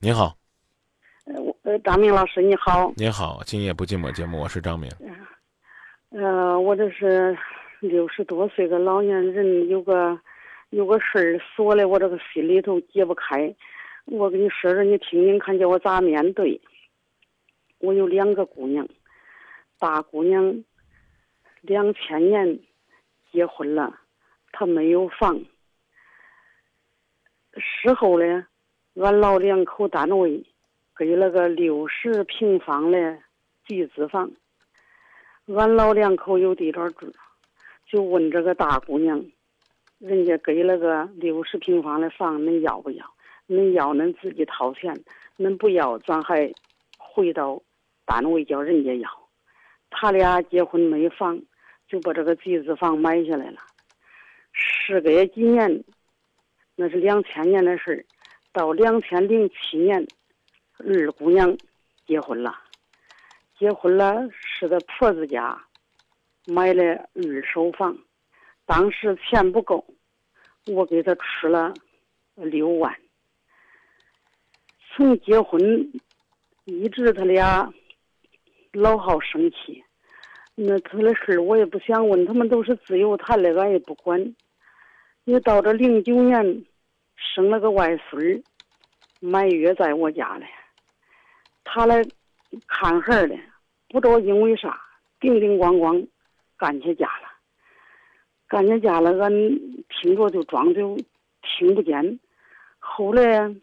你好，呃，我呃，张明老师你好，你好，今夜不寂寞节目，我是张明。呃，我这是六十多岁的老年人，有个有个事儿锁的我这个心里头解不开。我跟你说说，你听听看，叫我咋面对？我有两个姑娘，大姑娘两千年结婚了，她没有房。事后呢，俺老两口单位给了个六十平方的集资房，俺老两口有地方住，就问这个大姑娘，人家给了个六十平方的房，恁要不要？恁要恁自己掏钱，恁不要咱还回到单位叫人家要。他俩结婚没房，就把这个集资房买下来了。时隔几年，那是两千年的事儿，到两千零七年，二姑娘结婚了。结婚了是在婆子家买了二手房，当时钱不够，我给她出了六万。从结婚一直他俩老好生气，那他的事我也不想问，他们都是自由谈的，俺也不管。你到这零九年生了个外孙儿，满月在我家嘞，他来看孩儿的，不知道因为啥，叮叮咣咣干起架了，干起架了，俺听着就装就听不见，后来。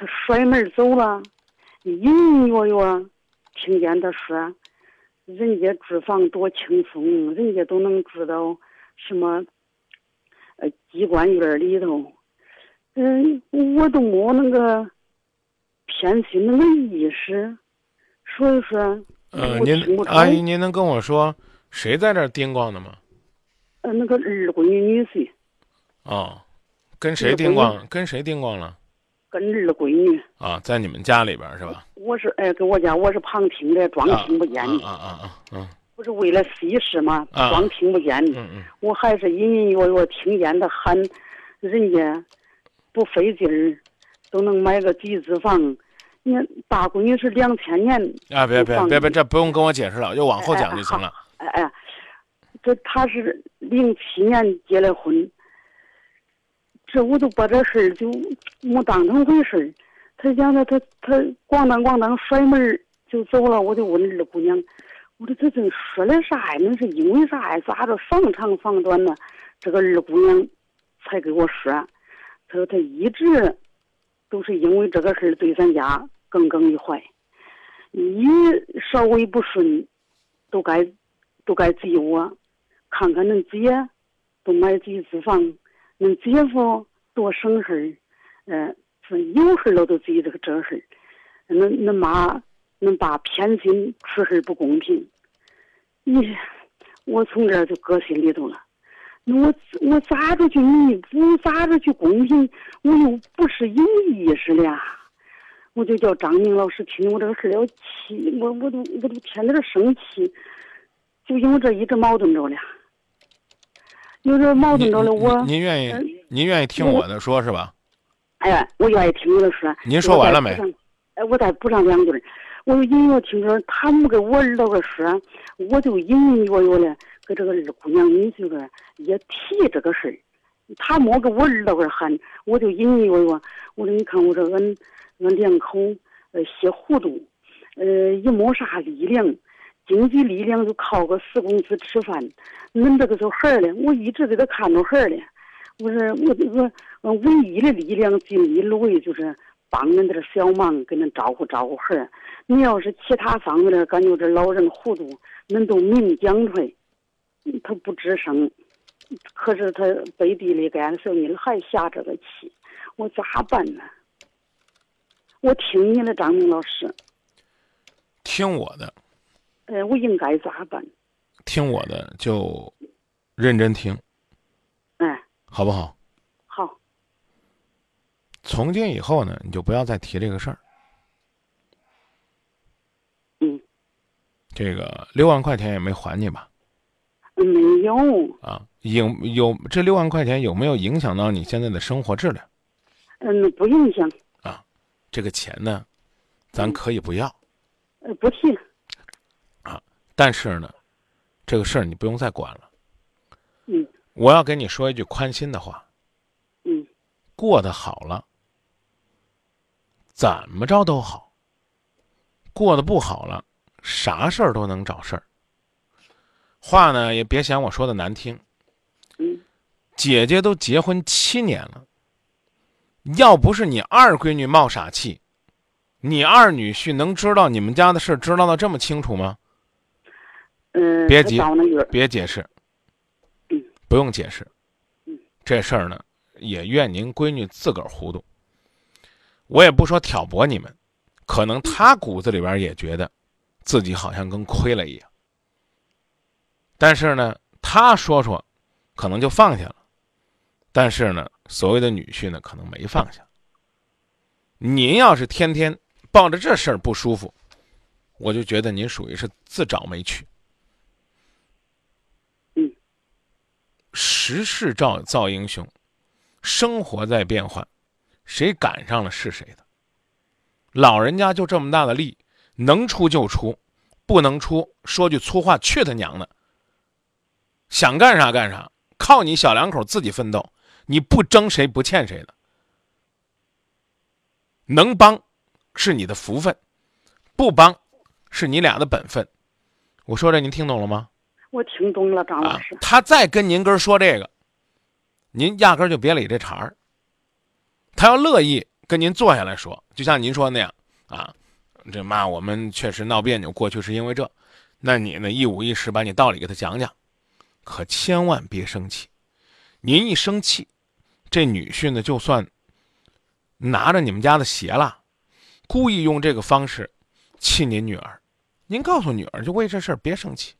他摔门走了，隐隐约约听见他说：“人家住房多轻松，人家都能住到什么呃机关院里头。”嗯，我都没那个偏心那个意识，所以说，呃，您阿姨，您能跟我说谁在这儿叮咣的吗？呃，那个二闺女女婿。哦，跟谁叮咣？跟谁叮咣了？跟二闺女啊，在你们家里边是吧？我是哎，跟我家我是旁听的，装听不见。啊啊啊啊！不是为了息事吗？装听不见。嗯嗯。我还是隐隐约约听见他喊，人家不费劲儿都能买个集资房。你大闺女是两千年。啊别别别别，这不用跟我解释了，就往后讲就行了。哎哎，这他是零七年结的婚。这我都把这事儿就没当成回事儿，他讲他他他咣当咣当摔门就走了，我就问二姑娘，我说这这说的啥呀？那是因为啥呀？咋着房长房短呢？这个二姑娘才给我说，他说他一直都是因为这个事儿对咱家耿耿于怀，一稍微不顺，都该都该责我，看看恁姐都买集资房。恁姐夫多省事儿，呃，是有事了都记这个这事儿。恁恁妈、恁爸偏心出事不公平，你我从这儿就搁心里头了。那我我咋着去弥补？咋着去公平？我又不是有意识的呀。我就叫张明老师听我这个事儿要气，我我都我都天天生气，就因为这一直矛盾着了。有点矛盾着了，我您愿意您愿意听我的说是吧？哎，我愿意听你的说。您说完了没？哎，我再补上两句我就隐约听着他没给我儿子个说，我就隐隐约约的给这个二姑娘你这个也提这个事儿。他没给我儿子个喊，我就隐隐约约，我说你看我这俺俺两口呃些糊涂，呃也没啥力量。经济力量就靠个死工资吃饭，恁这个小孩儿嘞，我一直给他看着孩儿嘞。我说我我我唯一的力量尽力而为就是帮恁点小忙，给恁照顾照顾孩儿。你要是其他方面的感觉这老人糊涂，恁都明讲出来，他不吱声。可是他背地里干的时候，你还下这个气，我咋办呢？我听你的，张明老师。听我的。呃，我应该咋办？听我的，就认真听。哎，好不好？好。从今以后呢，你就不要再提这个事儿。嗯。这个六万块钱也没还你吧？没有。啊，影有这六万块钱有没有影响到你现在的生活质量？嗯，不影响。啊，这个钱呢，咱可以不要。呃，不提。啊，但是呢，这个事儿你不用再管了。嗯。我要跟你说一句宽心的话。嗯。过得好了，怎么着都好。过得不好了，啥事儿都能找事儿。话呢，也别嫌我说的难听。嗯。姐姐都结婚七年了，要不是你二闺女冒傻气，你二女婿能知道你们家的事知道的这么清楚吗？嗯，别急，别解释，嗯，不用解释，嗯，这事儿呢，也怨您闺女自个儿糊涂。我也不说挑拨你们，可能她骨子里边也觉得，自己好像跟亏了一样。但是呢，他说说，可能就放下了。但是呢，所谓的女婿呢，可能没放下。您要是天天抱着这事儿不舒服，我就觉得您属于是自找没趣。嗯，时势造造英雄，生活在变换，谁赶上了是谁的。老人家就这么大的力，能出就出，不能出，说句粗话，去他娘的！想干啥干啥，靠你小两口自己奋斗。你不争谁不欠谁的，能帮是你的福分，不帮是你俩的本分。我说这您听懂了吗？我听懂了，张老师。他再跟您哥说这个，您压根就别理这茬儿。他要乐意跟您坐下来说，就像您说那样啊，这妈我们确实闹别扭，过去是因为这，那你呢一五一十把你道理给他讲讲，可千万别生气。您一生气。这女婿呢，就算拿着你们家的鞋了，故意用这个方式气您女儿，您告诉女儿，就为这事儿别生气，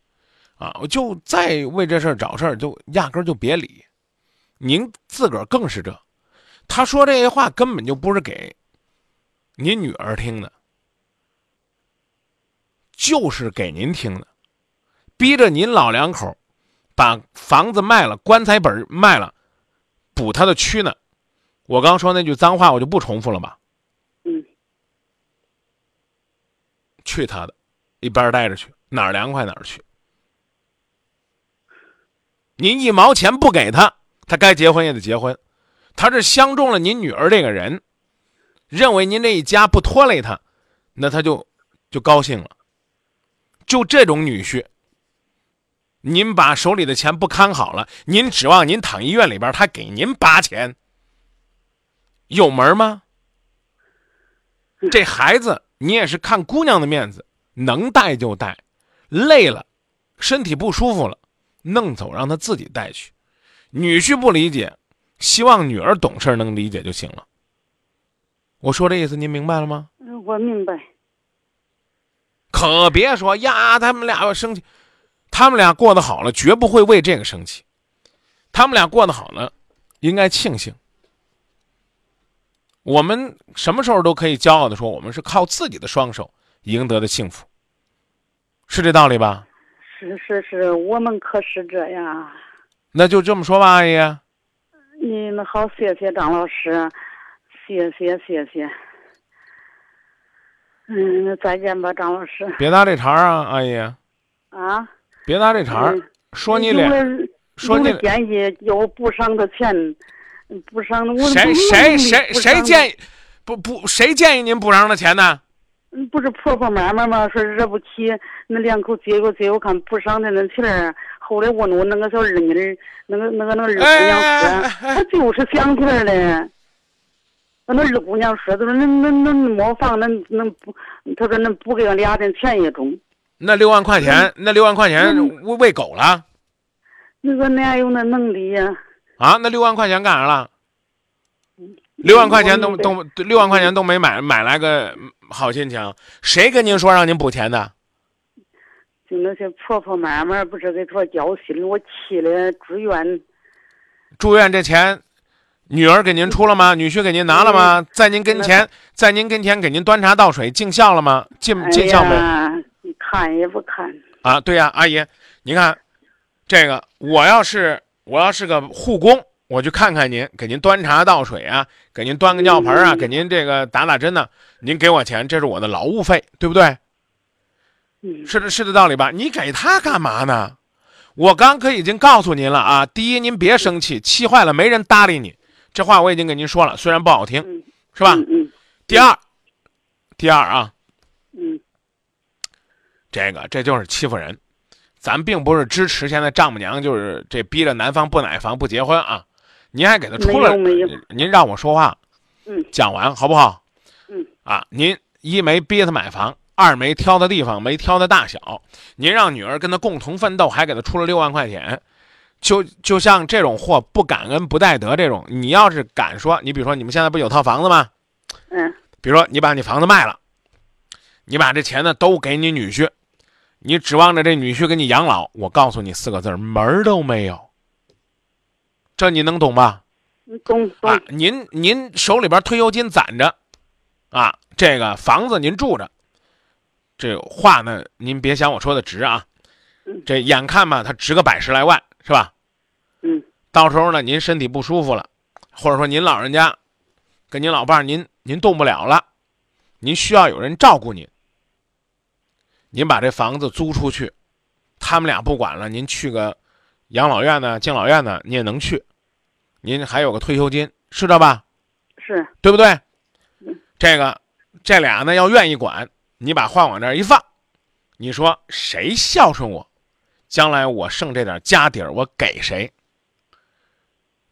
啊，我就再为这事儿找事儿，就压根儿就别理。您自个儿更是这，他说这些话根本就不是给您女儿听的，就是给您听的，逼着您老两口把房子卖了，棺材本卖了。补他的躯呢？我刚说那句脏话，我就不重复了吧。嗯。去他的，一边待着去，哪儿凉快哪儿去。您一毛钱不给他，他该结婚也得结婚。他是相中了您女儿这个人，认为您这一家不拖累他，那他就就高兴了。就这种女婿。您把手里的钱不看好了，您指望您躺医院里边他给您拔钱，有门吗？这孩子你也是看姑娘的面子，能带就带，累了，身体不舒服了，弄走让他自己带去。女婿不理解，希望女儿懂事能理解就行了。我说这意思您明白了吗？我明白。可别说呀，他们俩要生气。他们俩过得好了，绝不会为这个生气。他们俩过得好了，应该庆幸。我们什么时候都可以骄傲的说，我们是靠自己的双手赢得的幸福，是这道理吧？是是是，我们可是这样。那就这么说吧，阿姨。你那好，谢谢张老师，谢谢谢谢。嗯，再见吧，张老师。别搭这茬啊，阿姨。啊。别拿这茬儿，说你俩，说你建议要补上的钱，补上的我谁谁谁谁建议不不谁建议您补上的钱呢？不是婆婆妈妈吗？说惹不起那两口结果结果看补上的那钱儿，后来问我那个小二妮儿，那个那个那个二姑娘说，她就是想起来了。那二姑娘说，她说那那那没房，那那不，她说那补给俺俩点钱也中。那六万块钱，那六万块钱喂喂狗了？那个哪有那能力呀？啊，那六万块钱干啥了？六万块钱都都六万块钱都没买买来个好心情，谁跟您说让您补钱的？就那些婆婆妈妈不是给他交心，我气的住院。住院这钱，女儿给您出了吗？女婿给您拿了吗？在您跟前，在您跟前给您端茶倒水尽孝了吗？尽尽孝没？看也不看啊！对呀，阿姨，您看，这个我要是我要是个护工，我去看看您，给您端茶倒水啊，给您端个尿盆啊，嗯给您这个打打针呢、您给我钱，这是我的劳务费，对不对？嗯是这是这道理吧？你给他干嘛呢？我刚可已经告诉您了啊，第一，您别生气，气坏了没人搭理你，这话我已经给您说了，虽然不好听，嗯是吧？嗯嗯第二，第二啊，嗯这个这就是欺负人，咱并不是支持现在丈母娘就是这逼着男方不买房不结婚啊，您还给他出了，您让我说话，嗯。讲完好不好？嗯。啊，您一没逼他买房，二没挑的地方，没挑的大小，您让女儿跟他共同奋斗，还给他出了六万块钱，就就像这种货不感恩不戴德这种，你要是敢说，你比如说你们现在不有套房子吗？嗯。比如说你把你房子卖了，你把这钱呢都给你女婿，你指望着这女婿给你养老，我告诉你四个字儿门儿都没有。这你能懂吧？嗯，懂懂啊，您您手里边退休金攒着，啊，这个房子您住着，这话呢您别想我说的值啊嗯，这眼看吧，它值个百十来万是吧？嗯到时候呢，您身体不舒服了，或者说您老人家跟您老伴儿您您动不了了，您需要有人照顾您，您把这房子租出去，他们俩不管了，您去个养老院呢、敬老院呢，你也能去，您还有个退休金，是这吧？是对不对嗯？这个这俩呢要愿意管，你把话往这儿一放，你说谁孝顺我，将来我剩这点家底儿，我给谁？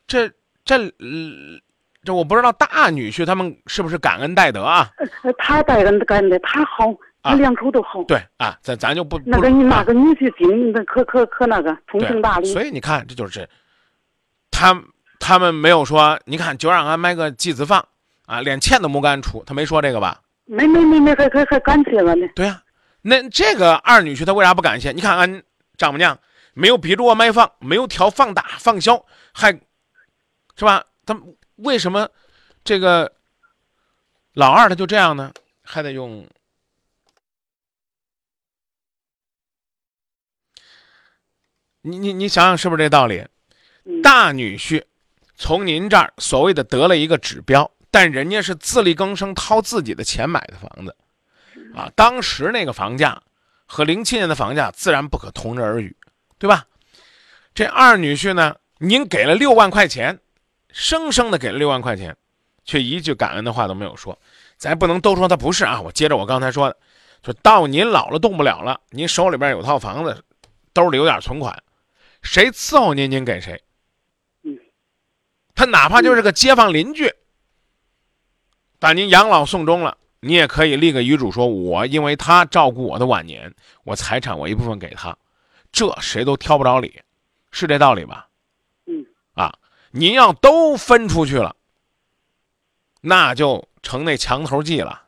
这这、呃这我不知道大女婿他们是不是感恩戴德啊？呃他带人干的，他好，啊他两口都好。对啊，咱咱就不那个那个女婿精，那可可可那个通情达对，理。所以你看，这就是他他们没有说，你看就让俺买个机子房啊，连钱都没敢出，他没说这个吧？没没没没，还还还感谢了呢。对呀、那这个二女婿他为啥不感谢？你看俺丈母娘没有逼着我买房，没有挑房大房小，还是吧？他为什么这个老二他就这样呢？还得用你你你想想是不是这道理？嗯大女婿从您这儿所谓的得了一个指标，但人家是自力更生，掏自己的钱买的房子，啊，当时那个房价和零七年的房价自然不可同日而语，对吧？这二女婿呢，您给了六万块钱，生生的给了六万块钱，却一句感恩的话都没有说，咱不能都说他不是啊。我接着我刚才说的，就到您老了动不了了，您手里边有套房子，兜里有点存款，谁伺候您，您给谁。他哪怕就是个街坊邻居，把您养老送终了，你也可以立个遗嘱说，我因为他照顾我的晚年，我财产我一部分给他，这谁都挑不着理，是这道理吧？嗯，啊，您要都分出去了，那就成那墙头计了，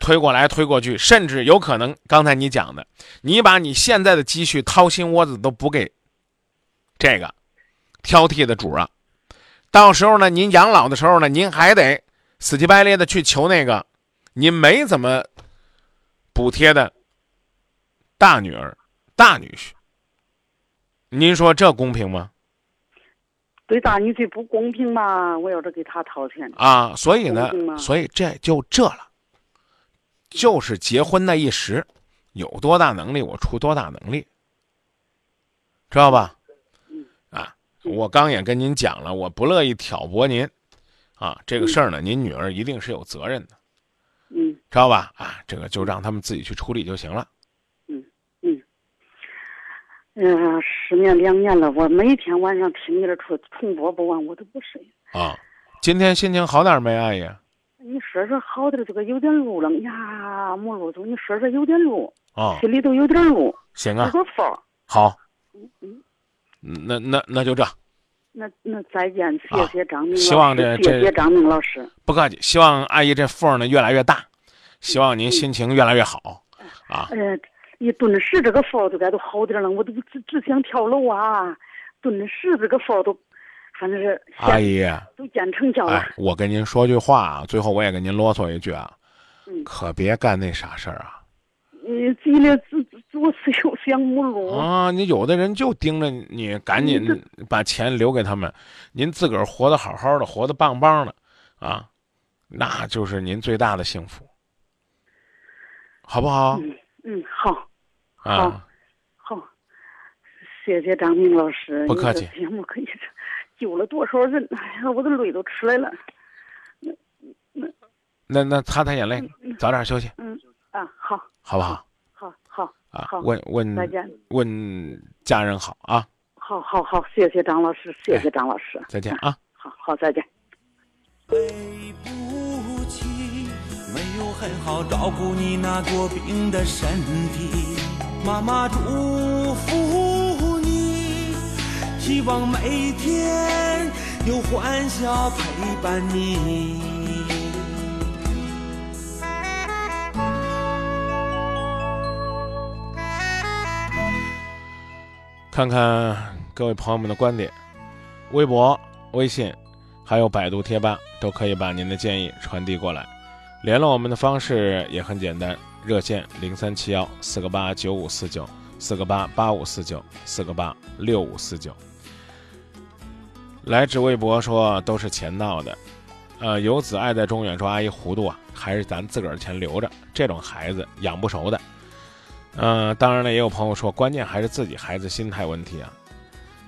推过来推过去，甚至有可能刚才你讲的，你把你现在的积蓄掏心窝子都补给这个挑剔的主儿啊，到时候呢，您养老的时候呢，您还得死乞白赖的去求那个您没怎么补贴的大女儿、大女婿。您说这公平吗？对大女婿不公平嘛？我要是给他掏钱，啊，所以呢所以这就这了，就是结婚那一时，有多大能力我出多大能力，知道吧？啊，我刚也跟您讲了，我不乐意挑拨您，啊，这个事儿呢，您女儿一定是有责任的，嗯知道吧？啊，这个就让他们自己去处理就行了。嗯嗯。嗯、失眠两年了，我每天晚上听你的重重播不完，我都不睡。啊，今天心情好点没，阿姨？你说说好点儿，这个有点路了呀，没路走。你说说有点路，啊，心里头有点路，行啊，个风。好，嗯嗯那那那就这，那那再见，谢啊谢张明老师，希望这这谢谢张明老师。不客气。希望阿姨这缝儿呢越来越大，希望您心情越来越好，啊。呃，一顿时这个风儿都该都好点儿了，我都只只想跳楼啊！顿时这个风儿都，反正是阿姨，都见成效了。哎，我跟您说句话啊，最后我也跟您啰嗦一句啊，嗯可别干那傻事儿啊。你，急了自自我是有项目路啊！你有的人就盯着你，赶紧把钱留给他们，您自个儿活得好好的，活得棒棒的，啊，那就是您最大的幸福，好不好？嗯嗯，好，啊，好，谢谢张明老师，不客气。节目可以救了多少人？哎呀，我的泪都出来了。那那那那擦擦眼泪，早点休息。嗯啊，好，好不好？好好啊，问问再见，问家人好啊。好好好，谢谢张老师，谢谢张老师，再见啊。好好再见。对不起，没有很好照顾你那多病的身体。妈妈祝希望每天有欢笑陪伴你。看看各位朋友们的观点，微博、微信，还有百度贴吧，都可以把您的建议传递过来。联络我们的方式也很简单，热线零三七幺四个八九五四九四个八八五四九四个八六五四九。来指微博说都是钱闹的，呃，游子爱在中远说阿姨糊涂啊，还是咱自个儿钱留着，这种孩子养不熟的。嗯，当然了，也有朋友说，关键还是自己孩子心态问题啊。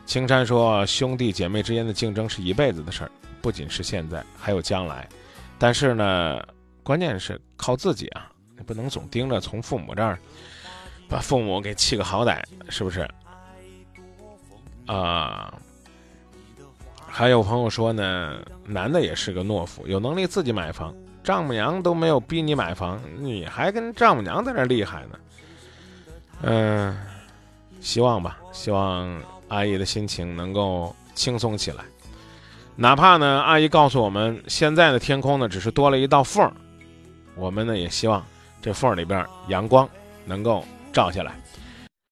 青山说，兄弟姐妹之间的竞争是一辈子的事儿，不仅是现在，还有将来。但是呢，关键是靠自己啊，你不能总盯着从父母这儿把父母给气个好歹，是不是？啊，还有朋友说呢，男的也是个懦夫，有能力自己买房，丈母娘都没有逼你买房，你还跟丈母娘在那厉害呢。嗯，希望吧，希望阿姨的心情能够轻松起来。哪怕呢，阿姨告诉我们，现在的天空呢，只是多了一道缝儿，我们呢也希望这缝儿里边阳光能够照下来。